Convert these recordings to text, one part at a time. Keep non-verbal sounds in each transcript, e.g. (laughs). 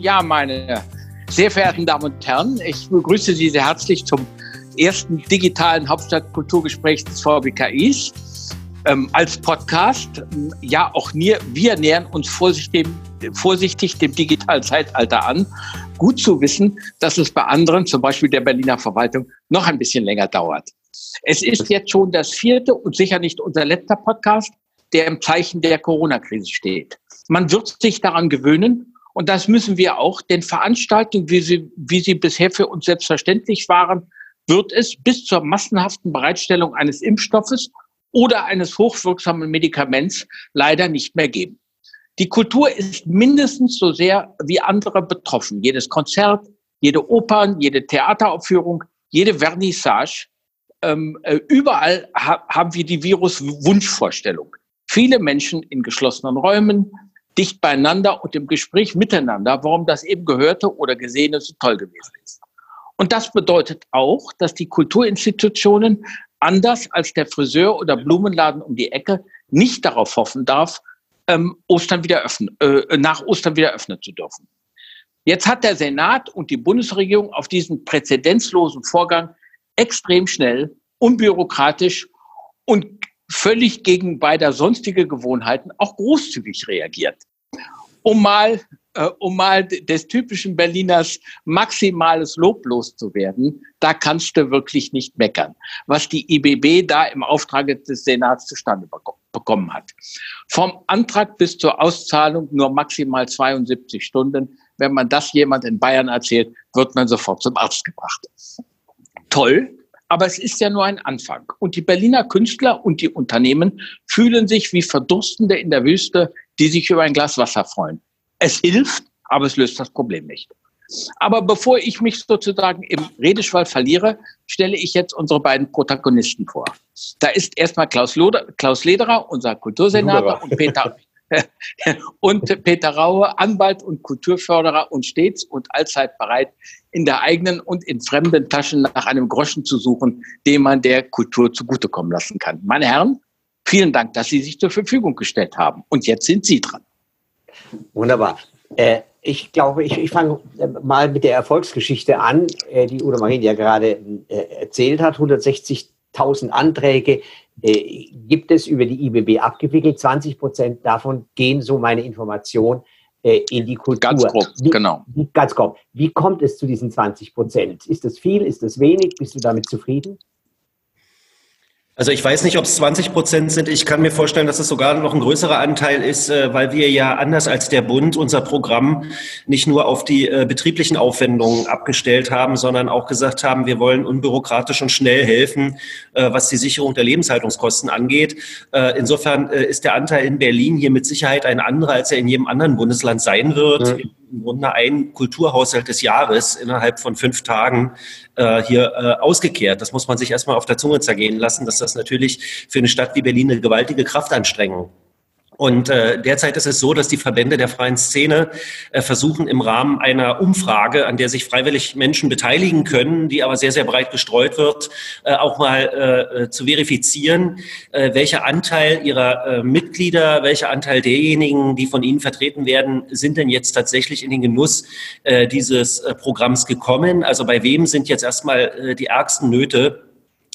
Ja, meine sehr verehrten Damen und Herren, ich begrüße Sie sehr herzlich zum ersten digitalen Hauptstadtkulturgespräch des VBKIs ähm, als Podcast. Ja, auch wir, wir nähern uns vorsichtig, vorsichtig dem digitalen Zeitalter an. Gut zu wissen, dass es bei anderen, zum Beispiel der Berliner Verwaltung, noch ein bisschen länger dauert. Es ist jetzt schon das vierte und sicher nicht unser letzter Podcast, der im Zeichen der Corona-Krise steht. Man wird sich daran gewöhnen und das müssen wir auch, denn Veranstaltungen, wie sie, wie sie bisher für uns selbstverständlich waren, wird es bis zur massenhaften Bereitstellung eines Impfstoffes oder eines hochwirksamen Medikaments leider nicht mehr geben. Die Kultur ist mindestens so sehr wie andere betroffen. Jedes Konzert, jede Opern, jede Theateraufführung, jede Vernissage. Ähm, äh, überall ha haben wir die Virus-Wunschvorstellung. Viele Menschen in geschlossenen Räumen, dicht beieinander und im Gespräch miteinander, warum das eben Gehörte oder Gesehene so toll gewesen ist. Und das bedeutet auch, dass die Kulturinstitutionen anders als der Friseur oder Blumenladen um die Ecke nicht darauf hoffen darf, ähm, Ostern wieder öffnen, äh, nach Ostern wieder öffnen zu dürfen. Jetzt hat der Senat und die Bundesregierung auf diesen präzedenzlosen Vorgang extrem schnell, unbürokratisch und völlig gegen beider sonstige Gewohnheiten auch großzügig reagiert um mal, äh, um mal des typischen Berliners maximales Lob loszuwerden, da kannst du wirklich nicht meckern, was die IBB da im Auftrag des Senats zustande bekommen hat. Vom Antrag bis zur Auszahlung nur maximal 72 Stunden. Wenn man das jemand in Bayern erzählt, wird man sofort zum Arzt gebracht. Toll, aber es ist ja nur ein Anfang. Und die Berliner Künstler und die Unternehmen fühlen sich wie Verdurstende in der Wüste, die sich über ein Glas Wasser freuen. Es hilft, aber es löst das Problem nicht. Aber bevor ich mich sozusagen im Redeschwall verliere, stelle ich jetzt unsere beiden Protagonisten vor. Da ist erstmal Klaus, Loder, Klaus Lederer, unser Kultursenator, und Peter, (laughs) und Peter Raue, Anwalt und Kulturförderer und stets und allzeit bereit, in der eigenen und in fremden Taschen nach einem Groschen zu suchen, den man der Kultur zugutekommen lassen kann. Meine Herren, vielen Dank, dass Sie sich zur Verfügung gestellt haben. Und jetzt sind Sie dran. Wunderbar. Äh, ich glaube, ich, ich fange äh, mal mit der Erfolgsgeschichte an, äh, die Udo Marin ja gerade äh, erzählt hat. 160.000 Anträge äh, gibt es über die IBB abgewickelt. 20 Prozent davon gehen, so meine Information, äh, in die Kultur. Ganz grob, wie, genau. Wie, ganz grob. Wie kommt es zu diesen 20 Prozent? Ist das viel? Ist das wenig? Bist du damit zufrieden? Also ich weiß nicht, ob es 20 Prozent sind. Ich kann mir vorstellen, dass es sogar noch ein größerer Anteil ist, äh, weil wir ja anders als der Bund unser Programm nicht nur auf die äh, betrieblichen Aufwendungen abgestellt haben, sondern auch gesagt haben, wir wollen unbürokratisch und schnell helfen, äh, was die Sicherung der Lebenshaltungskosten angeht. Insofern ist der Anteil in Berlin hier mit Sicherheit ein anderer, als er in jedem anderen Bundesland sein wird. Mhm im Grunde ein Kulturhaushalt des Jahres innerhalb von fünf Tagen äh, hier äh, ausgekehrt. Das muss man sich erstmal auf der Zunge zergehen lassen, dass das natürlich für eine Stadt wie Berlin eine gewaltige Kraftanstrengung und äh, derzeit ist es so, dass die Verbände der freien Szene äh, versuchen im Rahmen einer Umfrage, an der sich freiwillig Menschen beteiligen können, die aber sehr, sehr breit gestreut wird, äh, auch mal äh, äh zu verifizieren, äh, welcher Anteil ihrer äh, Mitglieder, welcher Anteil derjenigen, die von ihnen vertreten werden, sind denn jetzt tatsächlich in den Genuss äh, dieses äh, Programms gekommen. Also bei wem sind jetzt erstmal äh, die ärgsten Nöte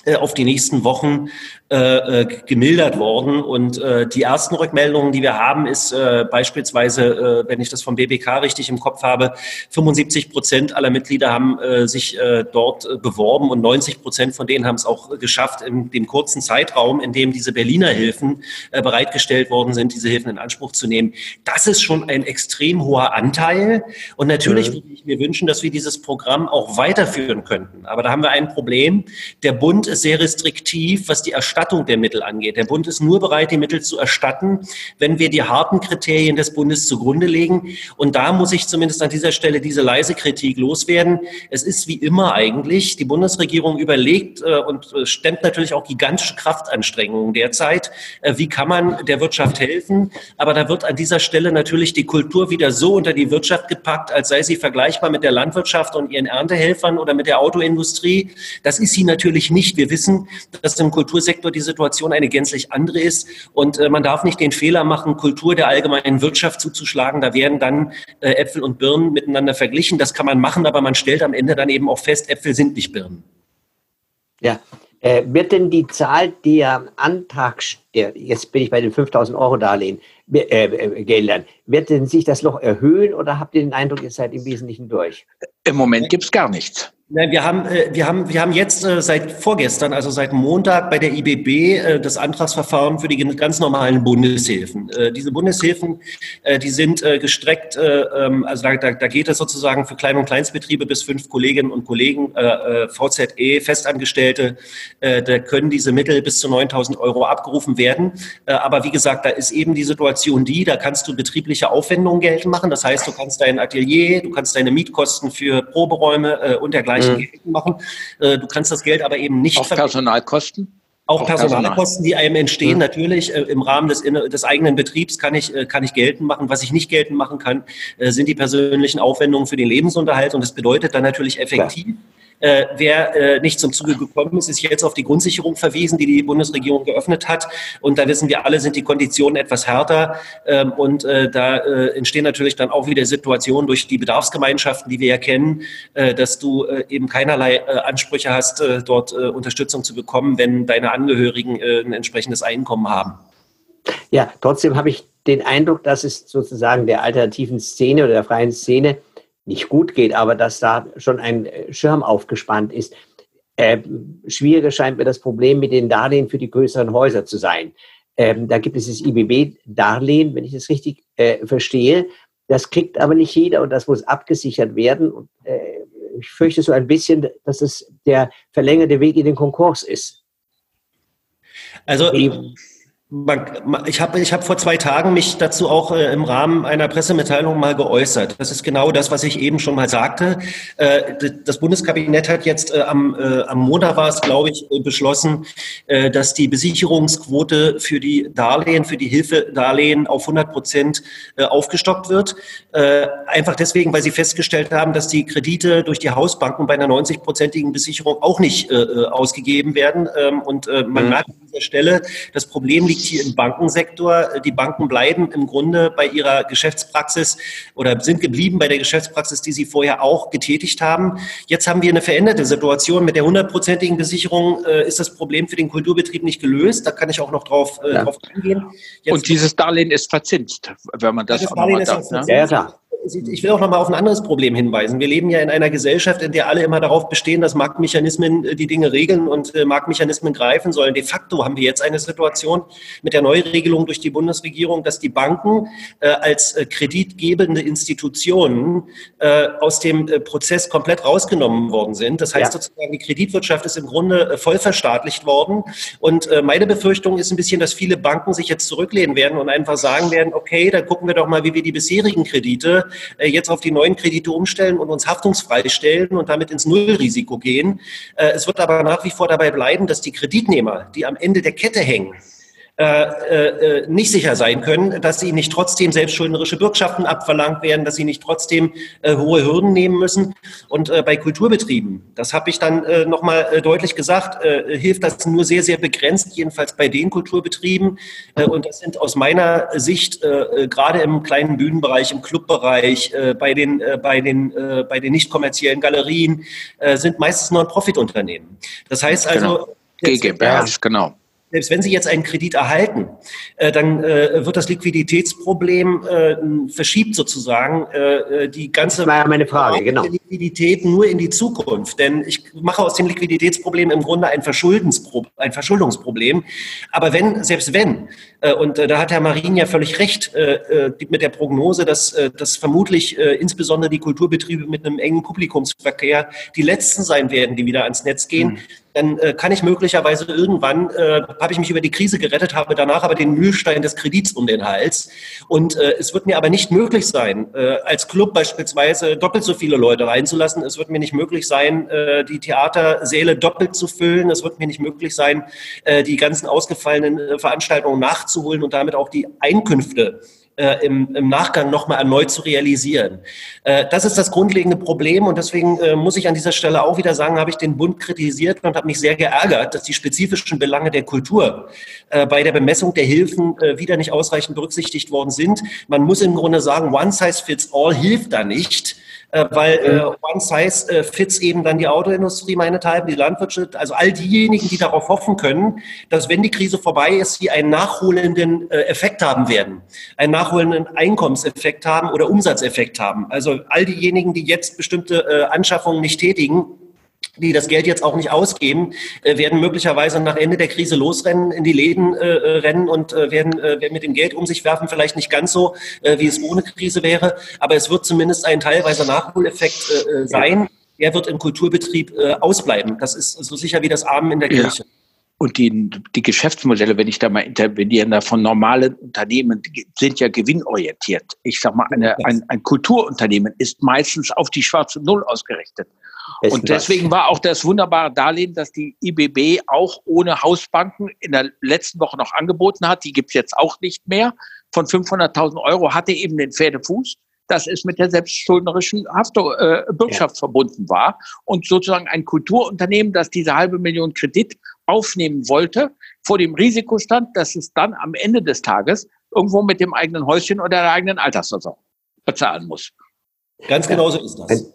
äh, auf die nächsten Wochen äh, äh, gemildert worden. Und äh, die ersten Rückmeldungen, die wir haben, ist äh, beispielsweise, äh, wenn ich das vom BBK richtig im Kopf habe, 75 Prozent aller Mitglieder haben äh, sich äh, dort äh, beworben und 90 Prozent von denen haben es auch geschafft, in dem kurzen Zeitraum, in dem diese Berliner Hilfen äh, bereitgestellt worden sind, diese Hilfen in Anspruch zu nehmen. Das ist schon ein extrem hoher Anteil. Und natürlich mhm. würde ich mir wünschen, dass wir dieses Programm auch weiterführen könnten. Aber da haben wir ein Problem. Der Bund ist sehr restriktiv, was die Erstattung Erstattung der Mittel angeht. Der Bund ist nur bereit, die Mittel zu erstatten, wenn wir die harten Kriterien des Bundes zugrunde legen. Und da muss ich zumindest an dieser Stelle diese leise Kritik loswerden. Es ist wie immer eigentlich, die Bundesregierung überlegt äh, und äh, stemmt natürlich auch gigantische Kraftanstrengungen derzeit. Äh, wie kann man der Wirtschaft helfen? Aber da wird an dieser Stelle natürlich die Kultur wieder so unter die Wirtschaft gepackt, als sei sie vergleichbar mit der Landwirtschaft und ihren Erntehelfern oder mit der Autoindustrie. Das ist sie natürlich nicht. Wir wissen, dass im Kultursektor die Situation eine gänzlich andere ist. Und äh, man darf nicht den Fehler machen, Kultur der allgemeinen Wirtschaft zuzuschlagen. Da werden dann äh, Äpfel und Birnen miteinander verglichen. Das kann man machen, aber man stellt am Ende dann eben auch fest, Äpfel sind nicht Birnen. Ja, äh, wird denn die Zahl der Antrag, jetzt bin ich bei den 5000 Euro Darlehen, äh, äh, Geldern, wird denn sich das noch erhöhen oder habt ihr den Eindruck, ihr seid im Wesentlichen durch? Im Moment gibt es gar nichts. Nein, wir haben, äh, wir haben, wir haben jetzt äh, seit vorgestern, also seit Montag bei der IBB äh, das Antragsverfahren für die ganz normalen Bundeshilfen. Diese Bundeshilfen, die sind gestreckt, ähm, also da, da, da geht es sozusagen für Klein- und Kleinstbetriebe bis fünf Kolleginnen und Kollegen, VZE, Festangestellte, da können diese Mittel bis zu 9000 Euro abgerufen werden. Aber wie gesagt, da ist eben die Situation die, da kannst du betriebliche Aufwendungen geltend machen. Das heißt, du kannst dein Atelier, du kannst deine Mietkosten für Proberäume und dergleichen gleichen mhm. machen. Äh, du kannst das Geld aber eben nicht. Auch Personalkosten? Auch Personalkosten, die einem entstehen, mhm. natürlich äh, im Rahmen des, des, eigenen Betriebs kann ich, äh, kann ich geltend machen. Was ich nicht geltend machen kann, äh, sind die persönlichen Aufwendungen für den Lebensunterhalt. Und das bedeutet dann natürlich effektiv, ja. Äh, wer äh, nicht zum Zuge gekommen ist, ist jetzt auf die Grundsicherung verwiesen, die die Bundesregierung geöffnet hat. Und da wissen wir alle, sind die Konditionen etwas härter. Ähm, und äh, da äh, entstehen natürlich dann auch wieder Situationen durch die Bedarfsgemeinschaften, die wir ja kennen, äh, dass du äh, eben keinerlei Ansprüche hast, dort Unterstützung zu bekommen, wenn deine Angehörigen ein entsprechendes Einkommen haben. Ja, trotzdem habe ich den Eindruck, dass es sozusagen der alternativen Szene oder der freien Szene nicht gut geht, aber dass da schon ein äh, Schirm aufgespannt ist. Äh, schwieriger scheint mir das Problem mit den Darlehen für die größeren Häuser zu sein. Ähm, da gibt es das IBB-Darlehen, wenn ich das richtig äh, verstehe. Das kriegt aber nicht jeder und das muss abgesichert werden. Und, äh, ich fürchte so ein bisschen, dass es der verlängerte Weg in den Konkurs ist. Also, ich habe ich hab vor zwei Tagen mich dazu auch äh, im Rahmen einer Pressemitteilung mal geäußert. Das ist genau das, was ich eben schon mal sagte. Äh, das Bundeskabinett hat jetzt äh, am, äh, am Montag war es, glaube ich, äh, beschlossen, äh, dass die Besicherungsquote für die Darlehen, für die Hilfedarlehen auf 100 Prozent aufgestockt wird. einfach deswegen, weil sie festgestellt haben, dass die Kredite durch die Hausbanken bei einer 90-prozentigen Besicherung auch nicht ausgegeben werden. Ähm, und man mhm. merkt an dieser Stelle, das Problem liegt hier im Bankensektor. Die Banken bleiben im Grunde bei ihrer Geschäftspraxis oder sind geblieben bei der Geschäftspraxis, die sie vorher auch getätigt haben. Jetzt haben wir eine veränderte Situation. Mit der hundertprozentigen Besicherung äh, ist das Problem für den Kulturbetrieb nicht gelöst. Da kann ich auch noch drauf, äh, ja. drauf eingehen. Jetzt Und dieses Darlehen ist verzinst, wenn man das, das auch nochmal sagt. Ne? Ja, klar ich will auch noch mal auf ein anderes Problem hinweisen. Wir leben ja in einer Gesellschaft, in der alle immer darauf bestehen, dass Marktmechanismen äh, die Dinge regeln und äh, Marktmechanismen greifen sollen. De facto haben wir jetzt eine Situation mit der Neuregelung durch die Bundesregierung, dass die Banken äh, als kreditgebende Institutionen aus dem Prozess komplett rausgenommen worden sind. Das heißt ja. sozusagen, die Kreditwirtschaft ist im Grunde voll verstaatlicht worden. Und meine Befürchtung ist ein bisschen, dass viele Banken sich jetzt zurücklehnen werden und einfach sagen werden, okay, dann gucken wir doch mal, wie wir die bisherigen Kredite jetzt auf die neuen Kredite umstellen und uns haftungsfrei stellen und damit ins Nullrisiko gehen. Äh, es wird aber nach wie vor dabei bleiben, dass die Kreditnehmer, die am Ende der Kette hängen, äh, äh, nicht sicher sein können, dass sie nicht trotzdem selbstschuldnerische Bürgschaften abverlangt werden, dass sie nicht trotzdem äh, hohe Hürden nehmen müssen. Und äh, bei Kulturbetrieben, das habe ich dann äh, nochmal äh, deutlich gesagt, äh, hilft das nur sehr, sehr begrenzt, jedenfalls bei den Kulturbetrieben. Äh, und das sind aus meiner Sicht äh, gerade im kleinen Bühnenbereich, im Clubbereich, äh, bei den, äh, bei den, äh, bei den nicht kommerziellen Galerien, äh, sind meistens Non-Profit-Unternehmen. Das heißt also, genau. GmbHs, genau selbst wenn Sie jetzt einen Kredit erhalten, äh, dann äh, wird das Liquiditätsproblem äh, verschiebt sozusagen äh, die ganze das war ja meine Frage, genau. Liquidität nur in die Zukunft. Denn ich mache aus dem Liquiditätsproblem im Grunde ein, Verschuldenspro ein Verschuldungsproblem. Aber wenn, selbst wenn, äh, und äh, da hat Herr Marin ja völlig recht äh, äh mit der Prognose, dass, äh, dass vermutlich äh, insbesondere die Kulturbetriebe mit einem engen Publikumsverkehr die letzten sein werden, die wieder ans Netz gehen. Mhm dann äh, kann ich möglicherweise irgendwann, äh, habe ich mich über die Krise gerettet, habe danach aber den Mühlstein des Kredits um den Hals. Und äh, es wird mir aber nicht möglich sein, äh, als Club beispielsweise doppelt so viele Leute reinzulassen. Es wird mir nicht möglich sein, äh, die Theatersäle doppelt zu füllen. Es wird mir nicht möglich sein, äh, die ganzen ausgefallenen äh, Veranstaltungen nachzuholen und damit auch die Einkünfte äh, im, im Nachgang nochmal erneut zu realisieren. Äh, das ist das grundlegende Problem und deswegen äh, muss ich an dieser Stelle auch wieder sagen, habe ich den Bund kritisiert und habe mich sehr geärgert, dass die spezifischen Belange der Kultur äh, bei der Bemessung der Hilfen äh, wieder nicht ausreichend berücksichtigt worden sind. Man muss im Grunde sagen, one size fits all hilft da nicht äh, weil äh, One Size äh, fits eben dann die Autoindustrie meinethalben, die Landwirtschaft, also all diejenigen, die darauf hoffen können, dass wenn die Krise vorbei ist, sie einen nachholenden äh, Effekt haben werden, einen nachholenden Einkommenseffekt haben oder Umsatzeffekt haben. Also all diejenigen, die jetzt bestimmte äh, Anschaffungen nicht tätigen, die das Geld jetzt auch nicht ausgeben, äh, werden möglicherweise nach Ende der Krise losrennen, in die Läden äh, äh rennen und äh, werden, äh, werden mit dem Geld um sich werfen. Vielleicht nicht ganz so, äh, wie es ohne Krise wäre, aber es wird zumindest ein teilweise Nachholeffekt sein. Der wird im Kulturbetrieb ausbleiben. Das ist so sicher wie das Amen in der Kirche. Ja. Und die, die Geschäftsmodelle, wenn ich da mal intervenieren darf, von normalen Unternehmen sind ja gewinnorientiert. Ich sag mal, eine, ein, ein Kulturunternehmen ist meistens auf die schwarze Null ausgerichtet. Besten und deswegen war auch das wunderbare Darlehen, dass die IBB auch ohne Hausbanken in der letzten Woche noch angeboten hat. Die gibt es jetzt auch nicht mehr. Von 500.000 Euro hatte eben den Pferdefuß, dass es mit der selbstschuldnerischen Haftung, äh, Bürgschaft ja. verbunden war. Und sozusagen ein Kulturunternehmen, das diese halbe Million Kredit aufnehmen wollte, vor dem Risiko stand, dass es dann am Ende des Tages irgendwo mit dem eigenen Häuschen oder der eigenen Altersversorgung bezahlen muss. Ganz genau so ist das.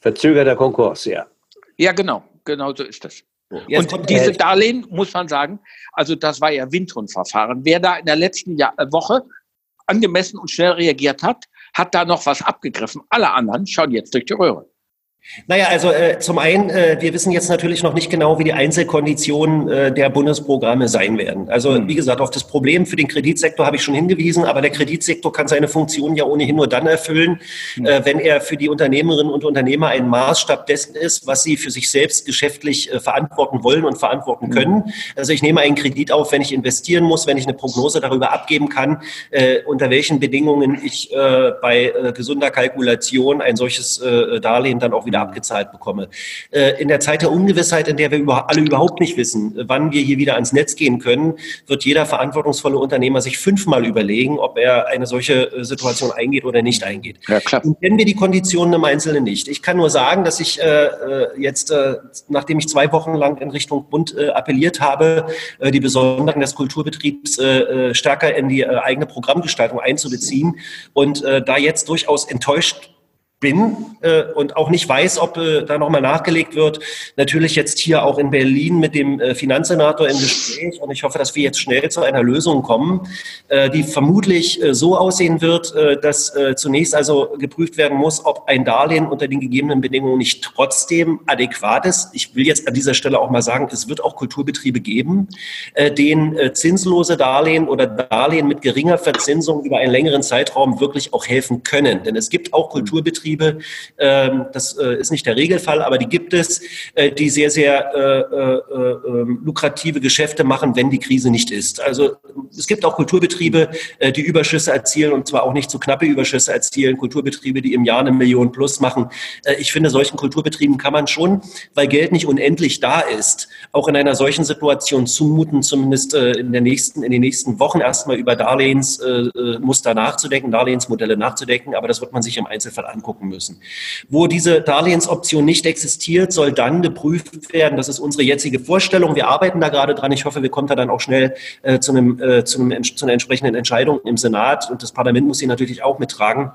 Verzögerter Konkurs, ja. Ja, genau. Genau so ist das. Jetzt und diese Darlehen, muss man sagen, also das war ja Windhundverfahren. Wer da in der letzten Jahr, äh, Woche angemessen und schnell reagiert hat, hat da noch was abgegriffen. Alle anderen schauen jetzt durch die Röhre. Naja, also äh, zum einen, äh, wir wissen jetzt natürlich noch nicht genau, wie die Einzelkonditionen äh, der Bundesprogramme sein werden. Also mhm. wie gesagt, auf das Problem für den Kreditsektor habe ich schon hingewiesen, aber der Kreditsektor kann seine Funktion ja ohnehin nur dann erfüllen, mhm. wenn er für die Unternehmerinnen und Unternehmer ein Maßstab dessen ist, was sie für sich selbst geschäftlich äh, verantworten wollen und verantworten mhm. können. Also ich nehme einen Kredit auf, wenn ich investieren muss, wenn ich eine Prognose darüber abgeben kann, äh, unter welchen Bedingungen ich bei gesunder Kalkulation ein solches Darlehen dann auch wieder abgezahlt bekomme. Äh, in der Zeit der Ungewissheit, in der wir alle überhaupt nicht wissen, wann wir hier wieder ans Netz gehen können, wird jeder verantwortungsvolle Unternehmer sich fünfmal überlegen, ob er eine solche äh, Situation eingeht oder nicht eingeht. Ja, klar. Und kennen wir die Konditionen im Einzelnen nicht. Ich kann nur sagen, dass ich äh, jetzt, nachdem ich zwei Wochen lang in Richtung Bund appelliert habe, die Besonderheiten des Kulturbetriebs stärker in die eigene Programmgestaltung einzubeziehen und da jetzt durchaus enttäuscht bin äh, und auch nicht weiß, ob äh, da nochmal nachgelegt wird. Natürlich jetzt hier auch in Berlin mit dem äh, Finanzsenator im Gespräch und ich hoffe, dass wir jetzt schnell zu einer Lösung kommen, äh, die vermutlich äh, so aussehen wird, äh, dass äh, zunächst also geprüft werden muss, ob ein Darlehen unter den gegebenen Bedingungen nicht trotzdem adäquat ist. Ich will jetzt an dieser Stelle auch mal sagen, es wird auch Kulturbetriebe geben, äh, denen äh, zinslose Darlehen oder Darlehen mit geringer Verzinsung über einen längeren Zeitraum wirklich auch helfen können. Denn es gibt auch Kulturbetriebe, Betriebe. Das ist nicht der Regelfall, aber die gibt es, die sehr, sehr lukrative Geschäfte machen, wenn die Krise nicht ist. Also es gibt auch Kulturbetriebe, die Überschüsse erzielen und zwar auch nicht zu so knappe Überschüsse erzielen. Kulturbetriebe, die im Jahr eine Million plus machen. ich finde, solchen Kulturbetrieben kann man schon, weil Geld nicht unendlich da ist, auch in einer solchen Situation zumuten, zumindest in, der nächsten, in den nächsten Wochen erstmal über Darlehensmuster nachzudenken, Darlehensmodelle nachzudenken. Aber das wird man sich im Einzelfall angucken gucken müssen. Wo diese Darlehensoption nicht existiert, soll dann geprüft werden. Das ist unsere jetzige Vorstellung. Wir arbeiten da gerade dran. Ich hoffe, wir kommen da dann auch schnell äh, zu, einem, äh, zu, einem, zu einer entsprechenden Entscheidung im Senat. Und das Parlament muss sie natürlich auch mittragen.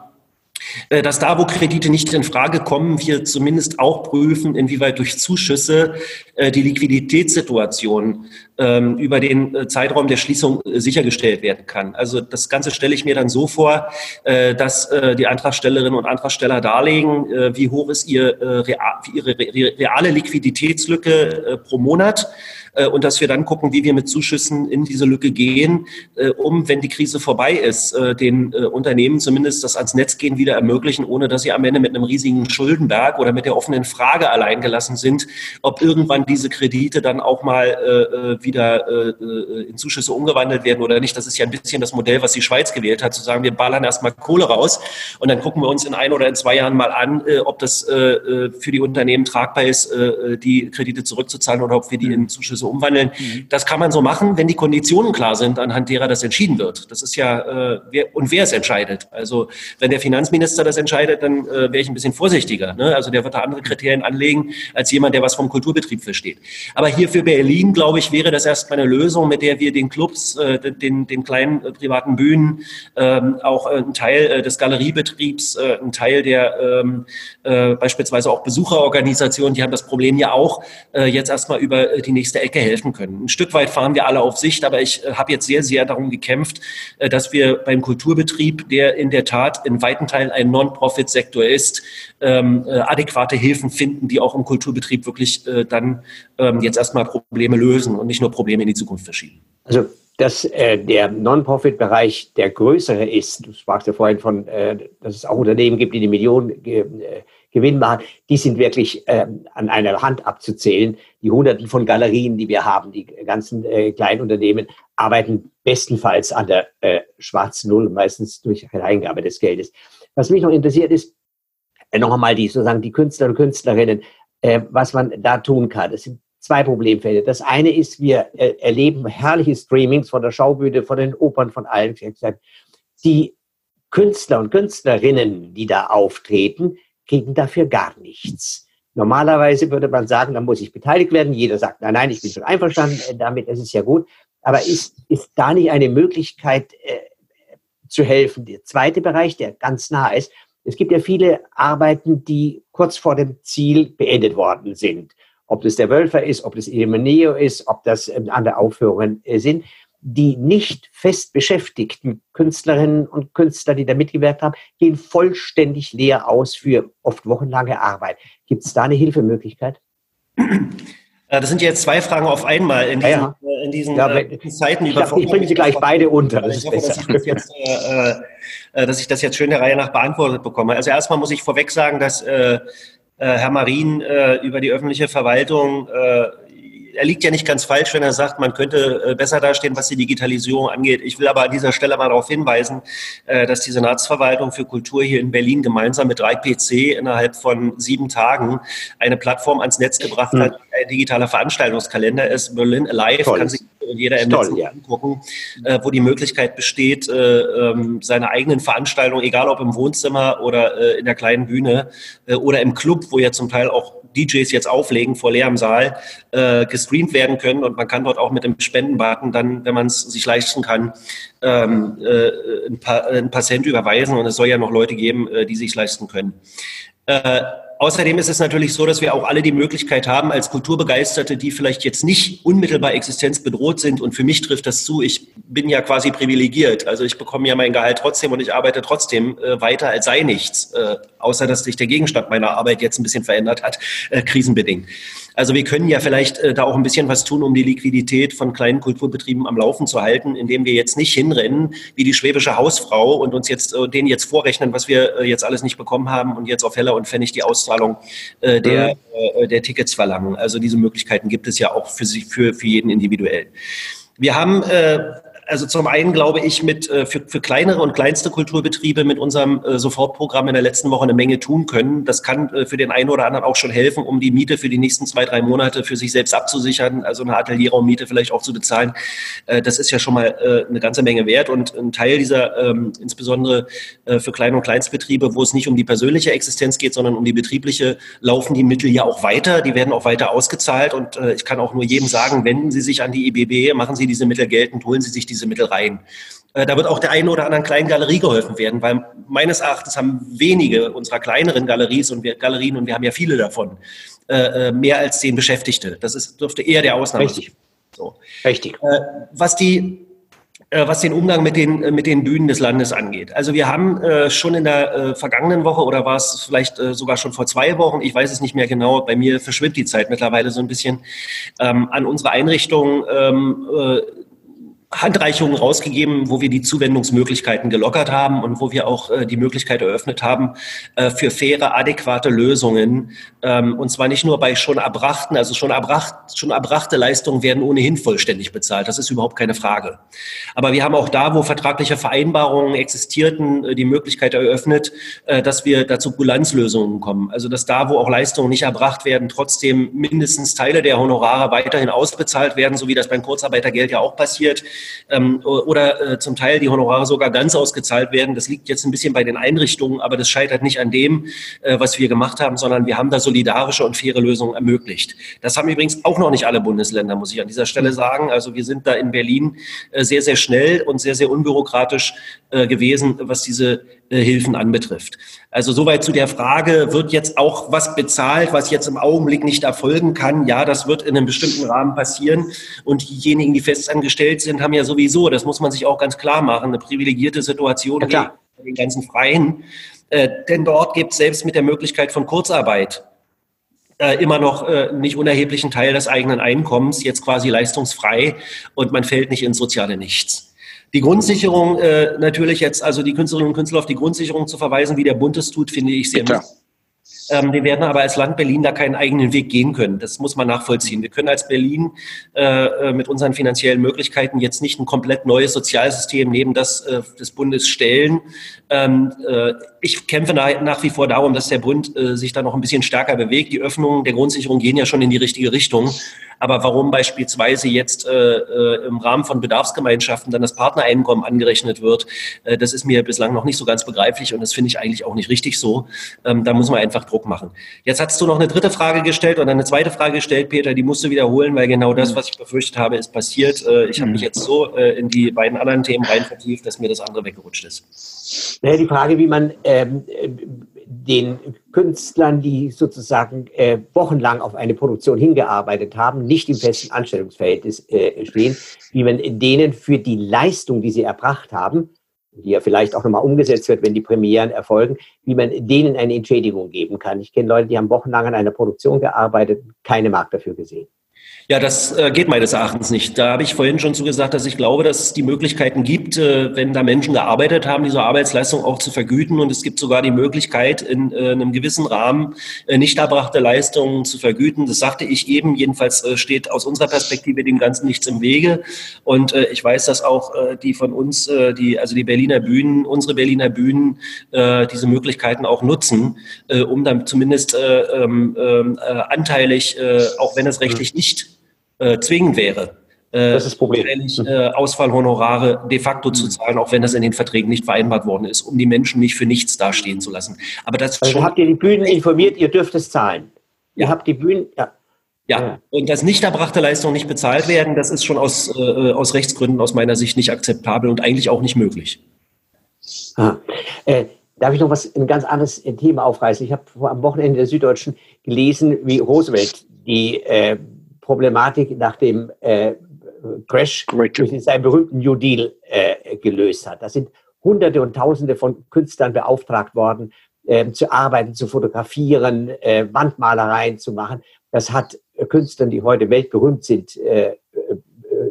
Äh, dass da, wo Kredite nicht in Frage kommen, wir zumindest auch prüfen, inwieweit durch Zuschüsse äh, die Liquiditätssituation ähm, über den äh, Zeitraum der Schließung sichergestellt werden kann. Also das Ganze stelle ich mir dann so vor, dass die Antragstellerinnen und Antragsteller darlegen, wie hoch ist ihr, ihre reale Liquiditätslücke pro Monat äh, und dass wir dann gucken, wie wir mit Zuschüssen in diese Lücke gehen, äh, um, wenn die Krise vorbei ist, äh, den Unternehmen zumindest das ans Netz gehen wieder ermöglichen, ohne dass sie am Ende mit einem riesigen Schuldenberg oder mit der offenen Frage allein gelassen sind, ob irgendwann diese Kredite dann auch mal wieder äh, in Zuschüsse umgewandelt werden oder nicht. Das ist ja ein bisschen das Modell, was die Schweiz gewählt hat, zu sagen, wir ballern erstmal Kohle raus und dann gucken wir uns in ein oder in zwei Jahren mal an, ob das für die Unternehmen tragbar ist, die Kredite zurückzuzahlen oder ob wir die in Zuschüsse umwandeln. Mhm. Das kann man so machen, wenn die Konditionen klar sind, anhand derer das entschieden wird. Das ist ja, wer, und wer es entscheidet. Also wenn der Finanzminister das entscheidet, dann wäre ich ein bisschen vorsichtiger. Ne? Also der wird da andere Kriterien anlegen als jemand, der was vom Kulturbetrieb versteht. Aber hier für Berlin, glaube ich, wäre das erstmal eine Lösung, mit der wir den Clubs, äh, den, den kleinen äh, privaten Bühnen, ähm, auch äh, einen Teil äh, des Galeriebetriebs, äh, einen Teil der ähm, äh, beispielsweise auch Besucherorganisationen, die haben das Problem ja auch, äh, jetzt erstmal über die nächste Ecke helfen können. Ein Stück weit fahren wir alle auf Sicht, aber ich äh, habe jetzt sehr, sehr darum gekämpft, äh, dass wir beim Kulturbetrieb, der in der Tat in weiten Teilen ein Non-Profit-Sektor ist, ähm, äh, adäquate Hilfen finden, die auch im Kulturbetrieb wirklich äh, dann ähm, jetzt erstmal Probleme lösen und nicht nur Probleme in die Zukunft verschieben. Also dass äh, der Non-Profit-Bereich der größere ist. Du sprachst ja vorhin von, äh, dass es auch Unternehmen gibt, die die Millionen äh, Gewinn machen. Die sind wirklich äh, an einer Hand abzuzählen. Die Hunderten von Galerien, die wir haben, die ganzen äh, kleinen Unternehmen arbeiten bestenfalls an der äh, schwarzen Null, meistens durch Eingabe des Geldes. Was mich noch interessiert ist, äh, noch einmal die sozusagen die Künstler und Künstlerinnen, äh, was man da tun kann. Das sind zwei Problemfelder. Das eine ist, wir äh, erleben herrliche Streamings von der Schaubühne, von den Opern, von allen. Die Künstler und Künstlerinnen, die da auftreten, kriegen dafür gar nichts. Normalerweise würde man sagen, da muss ich beteiligt werden. Jeder sagt, nein, nein, ich bin schon einverstanden äh, damit, es ist ja gut. Aber ist, ist da nicht eine Möglichkeit äh, zu helfen? Der zweite Bereich, der ganz nah ist, es gibt ja viele Arbeiten, die kurz vor dem Ziel beendet worden sind. Ob das der Wölfer ist, ob das Ilmeneo ist, ob das ähm, andere Aufführungen äh, sind. Die nicht fest beschäftigten Künstlerinnen und Künstler, die da mitgewirkt haben, gehen vollständig leer aus für oft wochenlange Arbeit. Gibt es da eine Hilfemöglichkeit? Das sind jetzt zwei Fragen auf einmal in diesen, ja, ja. Äh, in diesen ja, äh, Zeiten. Ich, ich bringe sie gleich beide unter. Das ich hoffe, dass ich das, jetzt, äh, äh, dass ich das jetzt schön der Reihe nach beantwortet bekomme. Also erstmal muss ich vorweg sagen, dass äh, Herr Marin äh, über die öffentliche Verwaltung äh, er liegt ja nicht ganz falsch, wenn er sagt, man könnte äh, besser dastehen, was die Digitalisierung angeht. Ich will aber an dieser Stelle mal darauf hinweisen, äh, dass die Senatsverwaltung für Kultur hier in Berlin gemeinsam mit 3PC innerhalb von sieben Tagen eine Plattform ans Netz gebracht hat, hm. ein digitaler Veranstaltungskalender ist. Berlin Alive Toll. kann sich jeder im Netz ja. angucken, äh, wo die Möglichkeit besteht, ähm, seine eigenen Veranstaltungen, egal ob im Wohnzimmer oder in der kleinen Bühne oder im Club, wo ja zum Teil auch DJs jetzt auflegen vor leerem Saal, äh, gestreamt werden können und man kann dort auch mit dem Spendenbutton dann, wenn man es sich leisten kann, ähm, äh, ein, paar, ein paar Cent überweisen und es soll ja noch Leute geben, äh, die sich leisten können. Äh, Außerdem ist es natürlich so, dass wir auch alle die Möglichkeit haben, als Kulturbegeisterte, die vielleicht jetzt nicht unmittelbar existenzbedroht sind, und für mich trifft das zu, ich bin ja quasi privilegiert. Also ich bekomme ja mein Gehalt trotzdem und ich arbeite trotzdem äh, weiter, als sei nichts, äh, außer dass sich der Gegenstand meiner Arbeit jetzt ein bisschen verändert hat, äh, krisenbedingt. Also wir können ja vielleicht äh, da auch ein bisschen was tun, um die Liquidität von kleinen Kulturbetrieben am Laufen zu halten, indem wir jetzt nicht hinrennen wie die schwäbische Hausfrau und uns jetzt äh, denen jetzt vorrechnen, was wir äh, jetzt alles nicht bekommen haben und jetzt auf Heller und Pfennig die Auszahlung äh, der, mhm. äh, der Tickets verlangen. Also diese Möglichkeiten gibt es ja auch für sich, für, für jeden individuell. Wir haben äh, also zum einen glaube ich, mit äh, für, für kleinere und kleinste Kulturbetriebe mit unserem äh, Sofortprogramm in der letzten Woche eine Menge tun können. Das kann äh, für den einen oder anderen auch schon helfen, um die Miete für die nächsten zwei, drei Monate für sich selbst abzusichern, also eine Atelierraummiete vielleicht auch zu bezahlen. Das ist ja schon mal eine ganze Menge wert und ein Teil dieser, ähm, insbesondere für Klein- und Kleinstbetriebe, wo es nicht um die persönliche Existenz geht, sondern um die betriebliche, laufen die Mittel ja auch weiter. Die werden auch weiter ausgezahlt und ich kann auch nur jedem sagen, wenden Sie sich an die IBB, machen Sie diese Mittel geltend, holen Sie sich die diese Mittel rein. Äh, da wird auch der einen oder anderen kleinen Galerie geholfen werden, weil meines Erachtens haben wenige unserer kleineren Galeries und wir, Galerien, und wir haben ja viele davon, äh, äh, mehr als zehn Beschäftigte. Das ist, dürfte eher der Ausnahme Richtig. So. Richtig. Was die was den Umgang mit den, mit den Bühnen des Landes angeht. Also wir haben äh, schon in der äh, vergangenen Woche oder war es vielleicht äh, sogar schon vor zwei Wochen, ich weiß es nicht mehr genau, bei mir verschwimmt die Zeit mittlerweile so ein bisschen, ähm, an unsere Einrichtung ähm, Handreichungen rausgegeben, wo wir die Zuwendungsmöglichkeiten gelockert haben und wo wir auch äh, die Möglichkeit eröffnet haben äh, für faire, adäquate Lösungen. Ähm, und zwar nicht nur bei schon erbrachten, also schon, erbracht, schon erbrachte Leistungen werden ohnehin vollständig bezahlt. Das ist überhaupt keine Frage. Aber wir haben auch da, wo vertragliche Vereinbarungen existierten, äh, die Möglichkeit eröffnet, äh, dass wir dazu Kulanzlösungen kommen. Also dass da, wo auch Leistungen nicht erbracht werden, trotzdem mindestens Teile der Honorare weiterhin ausbezahlt werden, so wie das beim Kurzarbeitergeld ja auch passiert ähm, oder äh, zum Teil die Honorare sogar ganz ausgezahlt werden. Das liegt jetzt ein bisschen bei den Einrichtungen, aber das scheitert nicht an dem, äh, was wir gemacht haben, sondern wir haben da solidarische und faire Lösungen ermöglicht. Das haben übrigens auch noch nicht alle Bundesländer, muss ich an dieser Stelle sagen. Also wir sind da in Berlin äh, sehr, sehr schnell und sehr, sehr unbürokratisch äh, gewesen, was diese Hilfen anbetrifft. Also soweit zu der Frage, wird jetzt auch was bezahlt, was jetzt im Augenblick nicht erfolgen kann? Ja, das wird in einem bestimmten Rahmen passieren. Und diejenigen, die festangestellt sind, haben ja sowieso, das muss man sich auch ganz klar machen, eine privilegierte Situation ja, den ganzen Freien. Äh, denn dort gibt es selbst mit der Möglichkeit von Kurzarbeit äh, immer noch äh, nicht unerheblichen Teil des eigenen Einkommens, jetzt quasi leistungsfrei und man fällt nicht ins soziale Nichts. Die Grundsicherung äh, natürlich jetzt, also die Künstlerinnen und Künstler auf die Grundsicherung zu verweisen, wie der Bund es tut, finde ich sehr Bitte. Ähm, wir werden aber als Land Berlin da keinen eigenen Weg gehen können. Das muss man nachvollziehen. Wir können als Berlin äh, äh, mit unseren finanziellen Möglichkeiten jetzt nicht ein komplett neues Sozialsystem neben das äh, des Bundes stellen. Ähm, äh, ich kämpfe nach, nach, wie vor darum, dass der Bund äh, sich da noch ein bisschen stärker bewegt. Die Öffnungen der Grundsicherung gehen ja schon in die richtige Richtung. Aber warum beispielsweise jetzt äh, im Rahmen von Bedarfsgemeinschaften dann das Partnereinkommen angerechnet wird, das ist mir bislang noch nicht so ganz begreiflich und das finde ich eigentlich auch nicht richtig so. Ähm, da muss man einfach Druck machen. Jetzt hast du noch eine dritte Frage gestellt oder eine zweite Frage gestellt, Peter, die musst du wiederholen, weil genau das, was ich befürchtet habe, ist passiert. Äh, ich habe mich jetzt so äh, in die beiden anderen Themen rein vertieft, dass mir das andere weggerutscht ist. Naja, die Frage, wie man ähm, den Künstlern, die sozusagen äh, wochenlang auf eine Produktion hingearbeitet haben, nicht im festen Anstellungsverhältnis äh, stehen, wie man denen für die Leistung, die sie erbracht haben, die ja vielleicht auch nochmal umgesetzt wird, wenn die Premieren erfolgen, wie man denen eine Entschädigung geben kann. Ich kenne Leute, die haben wochenlang an einer Produktion gearbeitet, keine Markt dafür gesehen. Ja, das äh, geht meines Erachtens nicht. Da habe ich vorhin schon zugesagt, dass ich glaube, dass es die Möglichkeiten gibt, äh, wenn da Menschen gearbeitet haben, diese Arbeitsleistung auch zu vergüten. Und es gibt sogar die Möglichkeit, in äh, einem gewissen Rahmen nicht erbrachte Leistungen zu vergüten. Das sagte ich eben. Jedenfalls steht aus unserer Perspektive dem Ganzen nichts im Wege. Und ich weiß, dass auch die von uns, die, also die Berliner Bühnen, unsere Berliner Bühnen, diese Möglichkeiten auch nutzen, um dann zumindest äh, ähm, äh, anteilig, auch wenn es rechtlich nicht äh, zwingend wäre, äh, das ist das Problem. Äh, Ausfallhonorare de facto zu zahlen, auch wenn das in den Verträgen nicht vereinbart worden ist, um die Menschen nicht für nichts dastehen zu lassen. Aber das also habt ihr die Bühnen informiert, ihr dürft es zahlen. Ja. Ihr habt die Bühnen, ja. Ja, und dass nicht erbrachte Leistungen nicht bezahlt werden, das ist schon aus, äh, aus Rechtsgründen aus meiner Sicht nicht akzeptabel und eigentlich auch nicht möglich. Ah. Äh, darf ich noch was, ein ganz anderes Thema aufreißen? Ich habe am Wochenende der Süddeutschen gelesen, wie Roosevelt die äh, Problematik nach dem äh, Crash durch seinen berühmten New Deal äh, gelöst hat. Da sind Hunderte und Tausende von Künstlern beauftragt worden, äh, zu arbeiten, zu fotografieren, äh, Wandmalereien zu machen. Das hat Künstlern, die heute weltberühmt sind, äh, äh,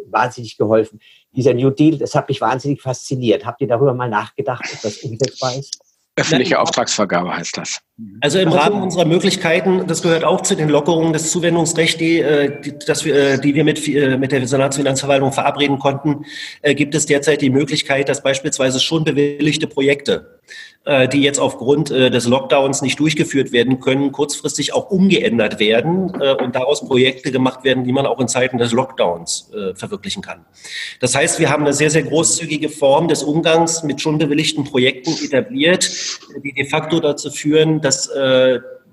wahnsinnig geholfen. Dieser New Deal, das hat mich wahnsinnig fasziniert. Habt ihr darüber mal nachgedacht, ob das umsetzbar ist? Öffentliche Auftragsvergabe heißt das. Also im Rahmen unserer Möglichkeiten, das gehört auch zu den Lockerungen des Zuwendungsrechts, die, äh, die, dass wir, äh, die wir mit, äh, mit der Senatsfinanzverwaltung verabreden konnten, gibt es derzeit die Möglichkeit, dass beispielsweise schon bewilligte Projekte die jetzt aufgrund des Lockdowns nicht durchgeführt werden können, kurzfristig auch umgeändert werden und daraus Projekte gemacht werden, die man auch in Zeiten des Lockdowns verwirklichen kann. Das heißt, wir haben eine sehr, sehr großzügige Form des Umgangs mit schon bewilligten Projekten etabliert, die de facto dazu führen, dass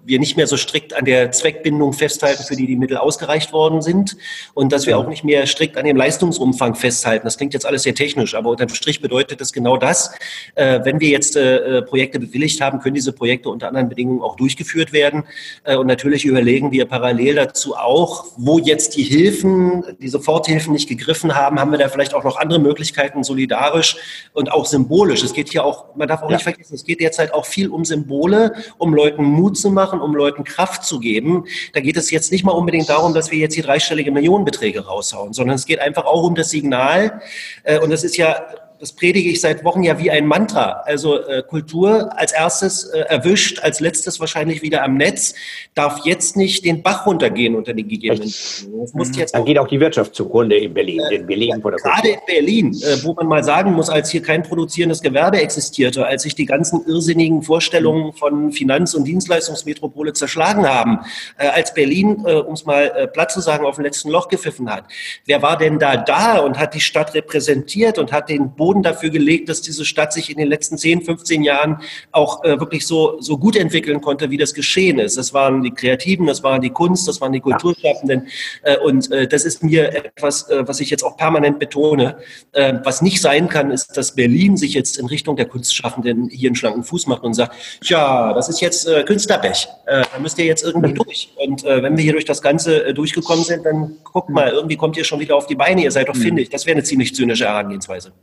wir nicht mehr so strikt an der Zweckbindung festhalten, für die die Mittel ausgereicht worden sind und dass wir auch nicht mehr strikt an dem Leistungsumfang festhalten. Das klingt jetzt alles sehr technisch, aber unterm Strich bedeutet das genau das. Äh, wenn wir jetzt äh, äh, Projekte bewilligt haben, können diese Projekte unter anderen Bedingungen auch durchgeführt werden. Und natürlich überlegen wir parallel dazu auch, wo jetzt die Hilfen, die Soforthilfen nicht gegriffen haben, haben wir da vielleicht auch noch andere Möglichkeiten, solidarisch und auch symbolisch. Es geht hier auch, man darf auch ja. nicht vergessen, es geht derzeit auch viel um Symbole, um Leuten Mut zu machen machen, um Leuten Kraft zu geben. Da geht es jetzt nicht mal unbedingt darum, dass wir jetzt hier dreistellige Millionenbeträge raushauen, sondern es geht einfach auch um das Signal. Äh, und das ist ja das predige ich seit Wochen ja wie ein Mantra. Also äh, Kultur als erstes äh, erwischt, als letztes wahrscheinlich wieder am Netz, darf jetzt nicht den Bach runtergehen unter den gegebenen. Muss mhm. jetzt Dann geht auch die Wirtschaft zugrunde in Berlin. Äh, in Berlin ja, gerade in Berlin, äh, wo man mal sagen muss, als hier kein produzierendes Gewerbe existierte, als sich die ganzen irrsinnigen Vorstellungen von Finanz- und Dienstleistungsmetropole zerschlagen haben, äh, als Berlin, äh, um es mal platt zu sagen, auf dem letzten Loch gepfiffen hat. Wer war denn da da und hat die Stadt repräsentiert und hat den Boden Boden dafür gelegt, dass diese Stadt sich in den letzten 10, 15 Jahren auch äh, wirklich so, so gut entwickeln konnte, wie das geschehen ist. Das waren die Kreativen, das waren die Kunst, das waren die Kulturschaffenden. Äh, und äh, das ist mir etwas, äh, was ich jetzt auch permanent betone. Äh, was nicht sein kann, ist, dass Berlin sich jetzt in Richtung der Kunstschaffenden hier einen schlanken Fuß macht und sagt, tja, das ist jetzt äh, Künstlerpech. Äh, da müsst ihr jetzt irgendwie durch. Und wenn wir hier durch das Ganze durchgekommen sind, dann guckt mal, irgendwie kommt ihr schon wieder auf die Beine. Ihr seid doch mhm. findig. Das wäre eine ziemlich zynische Herangehensweise.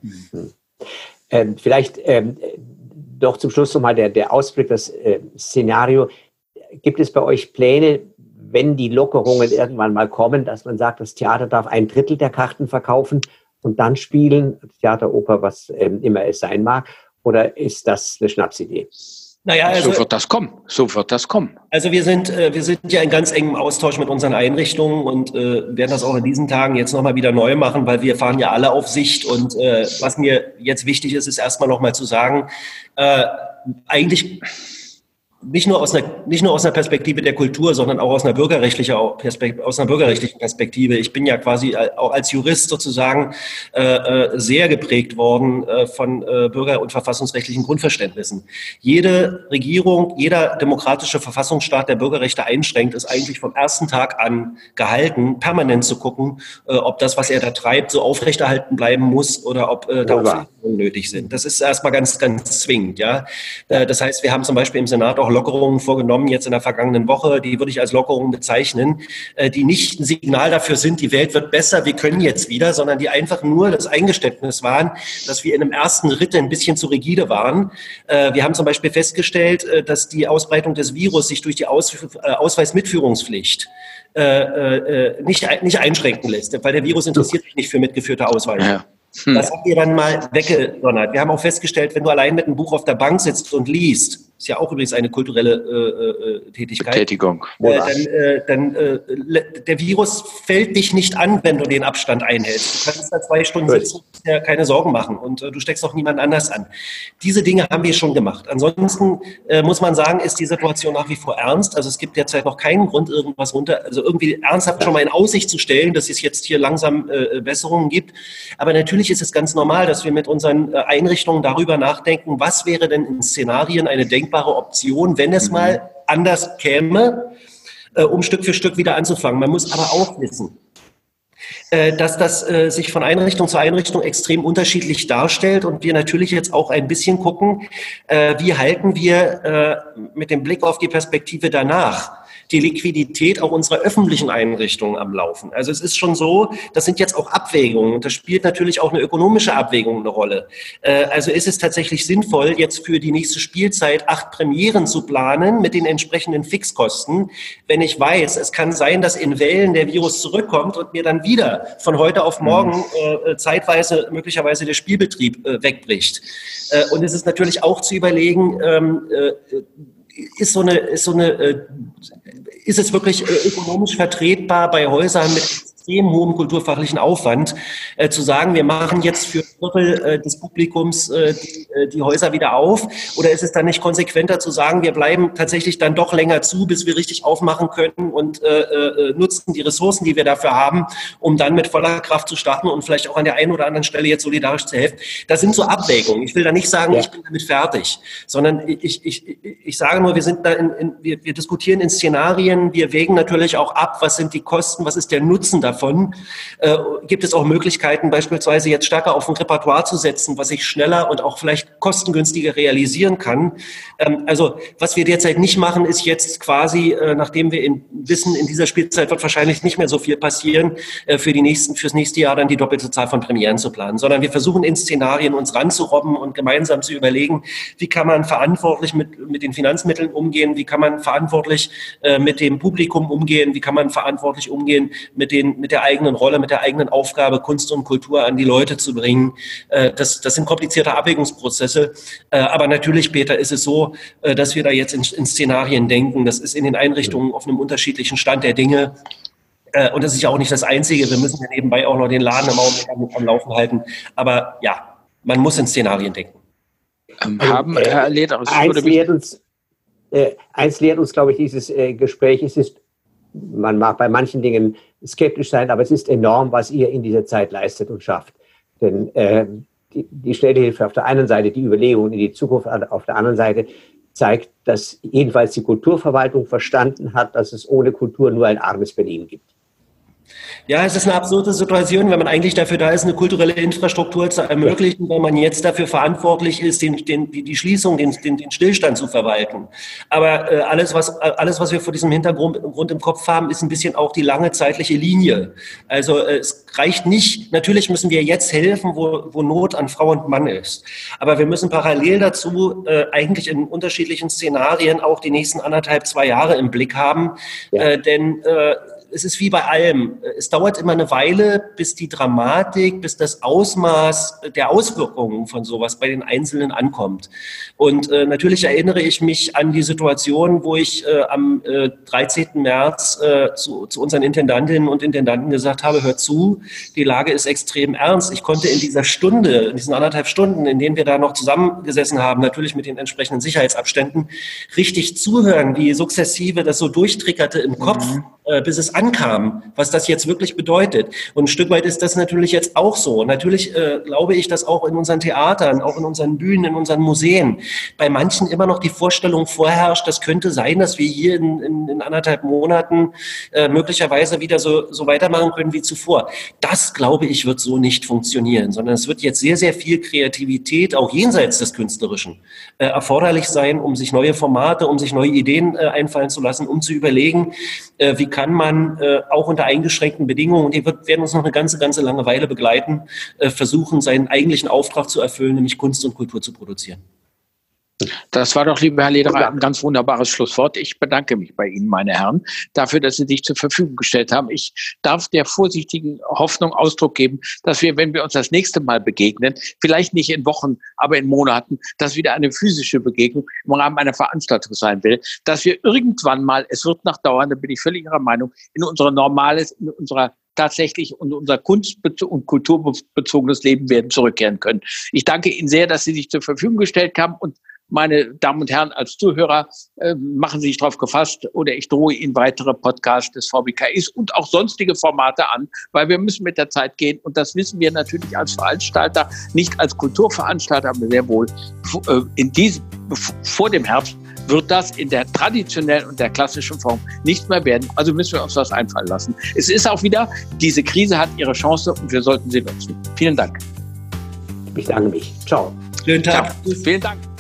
Ähm, vielleicht ähm, doch zum Schluss nochmal der, der Ausblick, das äh, Szenario. Gibt es bei euch Pläne, wenn die Lockerungen irgendwann mal kommen, dass man sagt, das Theater darf ein Drittel der Karten verkaufen und dann spielen, Theater, Oper, was ähm, immer es sein mag? Oder ist das eine Schnapsidee? Naja, also, so wird das kommen. So wird das kommen. Also wir sind, äh, wir sind ja in ganz engem Austausch mit unseren Einrichtungen und äh, werden das auch in diesen Tagen jetzt nochmal wieder neu machen, weil wir fahren ja alle auf Sicht. Und äh, was mir jetzt wichtig ist, ist erstmal nochmal zu sagen, äh, eigentlich nicht nur aus einer, nicht nur aus einer Perspektive der Kultur, sondern auch aus einer bürgerrechtlichen, aus einer bürgerrechtlichen Perspektive. Ich bin ja quasi auch als Jurist sozusagen äh, äh, sehr geprägt worden äh, von äh, bürger- und verfassungsrechtlichen Grundverständnissen. Jede Regierung, jeder demokratische Verfassungsstaat, der Bürgerrechte einschränkt, ist eigentlich vom ersten Tag an gehalten, permanent zu gucken, äh, ob das, was er da treibt, so aufrechterhalten bleiben muss oder ob äh, da Aufklärungen nötig sind. Das ist erstmal ganz, ganz zwingend. Ja, äh, das heißt, wir haben zum Beispiel im Senat auch Lockerungen vorgenommen jetzt in der vergangenen Woche, die würde ich als Lockerungen bezeichnen, äh, die nicht ein Signal dafür sind, die Welt wird besser, wir können jetzt wieder, sondern die einfach nur das Eingeständnis waren, dass wir in einem ersten Ritt ein bisschen zu rigide waren. Äh, wir haben zum Beispiel festgestellt, dass die Ausbreitung des Virus sich durch die Ausweismitführungspflicht nicht, nicht einschränken lässt, weil der Virus interessiert sich nicht für mitgeführte Ausweise. Ja. Hm. Das haben wir dann mal weggedonnert. Wir haben auch festgestellt, wenn du allein mit einem Buch auf der Bank sitzt und liest, ist ja auch übrigens eine kulturelle äh, äh, Tätigkeit. Betätigung. Äh, dann, äh, dann äh, der Virus fällt dich nicht an, wenn du den Abstand einhältst. Du kannst da zwei Stunden sitzen und dir keine Sorgen machen und äh, du steckst auch niemand anders an. Diese Dinge haben wir schon gemacht. Ansonsten äh, muss man sagen, ist die Situation nach wie vor ernst. Also es gibt derzeit noch keinen Grund, irgendwas runter, also irgendwie ernsthaft schon mal in Aussicht zu stellen, dass es jetzt hier langsam äh, Besserungen gibt. Aber natürlich ist es ganz normal, dass wir mit unseren äh, Einrichtungen darüber nachdenken, was wäre denn in Szenarien eine Denk denkbare Option, wenn es mhm. mal anders käme, äh, um Stück für Stück wieder anzufangen. Man muss aber auch wissen, äh, dass das äh, sich von Einrichtung zu Einrichtung extrem unterschiedlich darstellt und wir natürlich jetzt auch ein bisschen gucken, äh, wie halten wir äh, mit dem Blick auf die Perspektive danach die Liquidität auch unserer öffentlichen Einrichtungen am Laufen. Also es ist schon so, das sind jetzt auch Abwägungen und das spielt natürlich auch eine ökonomische Abwägung eine Rolle. Äh, also ist es tatsächlich sinnvoll, jetzt für die nächste Spielzeit acht Premieren zu planen mit den entsprechenden Fixkosten, wenn ich weiß, es kann sein, dass in Wellen der Virus zurückkommt und mir dann wieder von heute auf morgen mhm. äh, zeitweise möglicherweise der Spielbetrieb äh, wegbricht. Äh, und es ist natürlich auch zu überlegen, ähm, äh, ist so eine, ist so eine, äh, ist es wirklich äh, ökonomisch vertretbar bei Häusern mit extrem hohem kulturfachlichen Aufwand, äh, zu sagen, wir machen jetzt für Viertel äh, des Publikums äh, die, äh, die, Häuser wieder auf? Oder ist es dann nicht konsequenter zu sagen, wir bleiben tatsächlich dann doch länger zu, bis wir richtig aufmachen können und äh, äh, nutzen die Ressourcen, die wir dafür haben, um dann mit voller Kraft zu starten und vielleicht auch an der einen oder anderen Stelle jetzt solidarisch zu helfen? Das sind so Abwägungen. Ich will da nicht sagen, ja. ich bin damit fertig, sondern ich, ich, ich sage nur, wir sind da in, in wir, wir diskutieren in Szenarien, wir wägen natürlich auch ab, was sind die Kosten, was ist der Nutzen davon davon. Äh, gibt es auch Möglichkeiten, beispielsweise jetzt stärker auf ein Repertoire zu setzen, was ich schneller und auch vielleicht kostengünstiger realisieren kann. Ähm, also was wir derzeit nicht machen, ist jetzt quasi, äh, nachdem wir in, wissen, in dieser Spielzeit wird wahrscheinlich nicht mehr so viel passieren, äh, für die nächsten, fürs nächste Jahr dann die doppelte Zahl von Premieren zu planen, sondern wir versuchen in Szenarien uns ranzurobben und gemeinsam zu überlegen, wie kann man verantwortlich mit, mit den Finanzmitteln umgehen, wie kann man verantwortlich äh, mit dem Publikum umgehen, wie kann man verantwortlich umgehen mit, den, mit der eigenen Rolle, mit der eigenen Aufgabe, Kunst und Kultur an die Leute zu bringen. Äh, das, das sind komplizierte Abwägungsprozesse. Äh, aber natürlich, Peter, ist es so, äh, dass wir da jetzt in, in Szenarien denken. Das ist in den Einrichtungen auf einem unterschiedlichen Stand der Dinge. Äh, und das ist ja auch nicht das Einzige. Wir müssen ja nebenbei auch noch den Laden im Augenblick am, Laufen halten. Aber ja, man muss in Szenarien denken. Ähm, haben, äh, Herr Leder, eins, lehrt uns, äh, eins lehrt uns, glaube ich, dieses äh, Gespräch. Es ist, man mag bei manchen Dingen skeptisch sein, aber es ist enorm, was ihr in dieser Zeit leistet und schafft. Denn äh, die, die Städtehilfe auf der einen Seite, die Überlegung in die Zukunft auf der anderen Seite zeigt, dass jedenfalls die Kulturverwaltung verstanden hat, dass es ohne Kultur nur ein armes Berlin gibt. Ja, es ist eine absurde Situation, wenn man eigentlich dafür da ist, eine kulturelle Infrastruktur zu ermöglichen, wenn man jetzt dafür verantwortlich ist, den, den, die Schließung, den, den, Stillstand zu verwalten. Aber äh, alles, was, alles, was wir vor diesem Hintergrund Grund im Kopf haben, ist ein bisschen auch die lange zeitliche Linie. Also äh, es reicht nicht, natürlich müssen wir jetzt helfen, wo, wo Not an Frau und Mann ist. Aber wir müssen parallel dazu äh, eigentlich in unterschiedlichen Szenarien auch die nächsten anderthalb, zwei Jahre im Blick haben. Ja. Äh, denn äh, es ist wie bei allem. Es dauert immer eine Weile, bis die Dramatik, bis das Ausmaß der Auswirkungen von sowas bei den Einzelnen ankommt. Und äh, natürlich erinnere ich mich an die Situation, wo ich äh, am äh, 13. März äh, zu, zu unseren Intendantinnen und Intendanten gesagt habe, hört zu, die Lage ist extrem ernst. Ich konnte in dieser Stunde, in diesen anderthalb Stunden, in denen wir da noch zusammengesessen haben, natürlich mit den entsprechenden Sicherheitsabständen, richtig zuhören, wie sukzessive das so durchtrickerte im Kopf, mhm. Äh, bis es ankam, was das jetzt wirklich bedeutet. Und ein Stück weit ist das natürlich jetzt auch so. Natürlich äh, glaube ich, dass auch in unseren Theatern, auch in unseren Bühnen, in unseren Museen bei manchen immer noch die Vorstellung vorherrscht, das könnte sein, dass wir hier in, in, in anderthalb Monaten äh, möglicherweise wieder so, so weitermachen können wie zuvor. Das, glaube ich, wird so nicht funktionieren, sondern es wird jetzt sehr, sehr viel Kreativität, auch jenseits des Künstlerischen, äh, erforderlich sein, um sich neue Formate, um sich neue Ideen äh, einfallen zu lassen, um zu überlegen, äh, wie kann man äh, auch unter eingeschränkten Bedingungen, und die wird, werden uns noch eine ganze, ganze lange Weile begleiten, äh, versuchen, seinen eigentlichen Auftrag zu erfüllen, nämlich Kunst und Kultur zu produzieren. Das war doch, lieber Herr Lederer, ein ganz wunderbares Schlusswort. Ich bedanke mich bei Ihnen, meine Herren, dafür, dass Sie sich zur Verfügung gestellt haben. Ich darf der vorsichtigen Hoffnung Ausdruck geben, dass wir, wenn wir uns das nächste Mal begegnen, vielleicht nicht in Wochen, aber in Monaten, dass wieder eine physische Begegnung im Rahmen einer Veranstaltung sein will, dass wir irgendwann mal, es wird noch dauern, da bin ich völlig Ihrer Meinung, in unser normales, in unserer tatsächlich und unser kunst- und kulturbezogenes Leben werden zurückkehren können. Ich danke Ihnen sehr, dass Sie sich zur Verfügung gestellt haben und meine Damen und Herren, als Zuhörer, äh, machen Sie sich darauf gefasst oder ich drohe Ihnen weitere Podcasts des VBKIs und auch sonstige Formate an, weil wir müssen mit der Zeit gehen und das wissen wir natürlich als Veranstalter, nicht als Kulturveranstalter, aber sehr wohl äh, in diesem, vor dem Herbst wird das in der traditionellen und der klassischen Form nicht mehr werden. Also müssen wir uns was einfallen lassen. Es ist auch wieder, diese Krise hat ihre Chance und wir sollten sie nutzen. Vielen Dank. Ich danke mich. Ciao. Schönen Tag. Ciao. Vielen Dank.